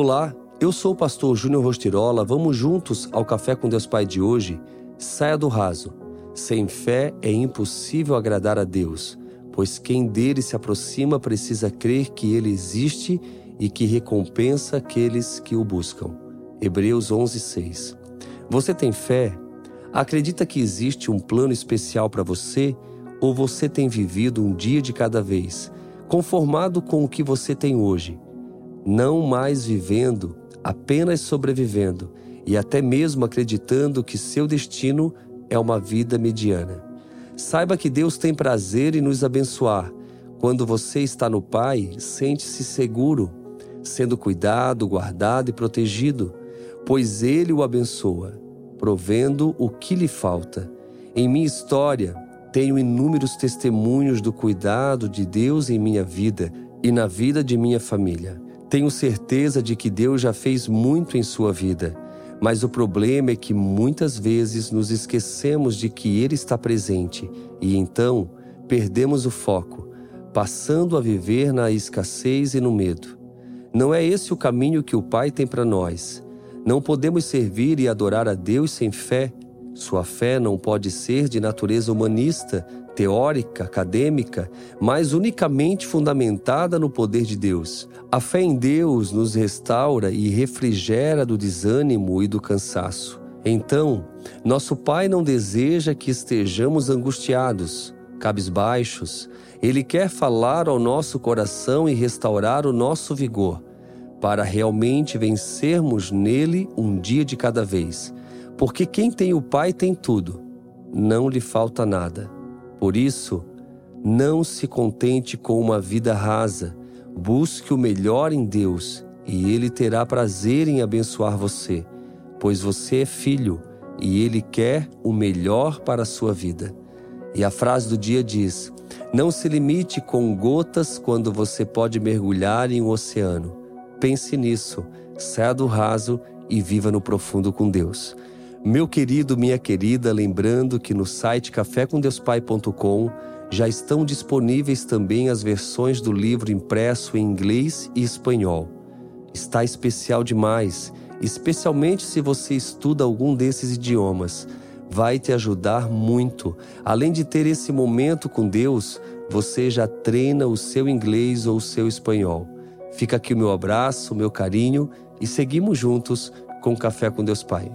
Olá, eu sou o pastor Júnior Rostirola. Vamos juntos ao Café com Deus Pai de hoje? Saia do raso. Sem fé é impossível agradar a Deus, pois quem dele se aproxima precisa crer que ele existe e que recompensa aqueles que o buscam. Hebreus 11:6. Você tem fé? Acredita que existe um plano especial para você ou você tem vivido um dia de cada vez, conformado com o que você tem hoje? Não mais vivendo, apenas sobrevivendo e até mesmo acreditando que seu destino é uma vida mediana. Saiba que Deus tem prazer em nos abençoar. Quando você está no Pai, sente-se seguro, sendo cuidado, guardado e protegido, pois Ele o abençoa, provendo o que lhe falta. Em minha história, tenho inúmeros testemunhos do cuidado de Deus em minha vida e na vida de minha família. Tenho certeza de que Deus já fez muito em sua vida, mas o problema é que muitas vezes nos esquecemos de que Ele está presente e então perdemos o foco, passando a viver na escassez e no medo. Não é esse o caminho que o Pai tem para nós. Não podemos servir e adorar a Deus sem fé. Sua fé não pode ser de natureza humanista, teórica, acadêmica, mas unicamente fundamentada no poder de Deus. A fé em Deus nos restaura e refrigera do desânimo e do cansaço. Então, nosso Pai não deseja que estejamos angustiados, cabisbaixos. Ele quer falar ao nosso coração e restaurar o nosso vigor, para realmente vencermos nele um dia de cada vez. Porque quem tem o Pai tem tudo, não lhe falta nada. Por isso, não se contente com uma vida rasa, busque o melhor em Deus e Ele terá prazer em abençoar você, pois você é filho e Ele quer o melhor para a sua vida. E a frase do dia diz: Não se limite com gotas quando você pode mergulhar em um oceano. Pense nisso, saia do raso e viva no profundo com Deus. Meu querido, minha querida, lembrando que no site cafécomdeuspai.com já estão disponíveis também as versões do livro impresso em inglês e espanhol. Está especial demais, especialmente se você estuda algum desses idiomas. Vai te ajudar muito. Além de ter esse momento com Deus, você já treina o seu inglês ou o seu espanhol. Fica aqui o meu abraço, o meu carinho e seguimos juntos com Café com Deus Pai.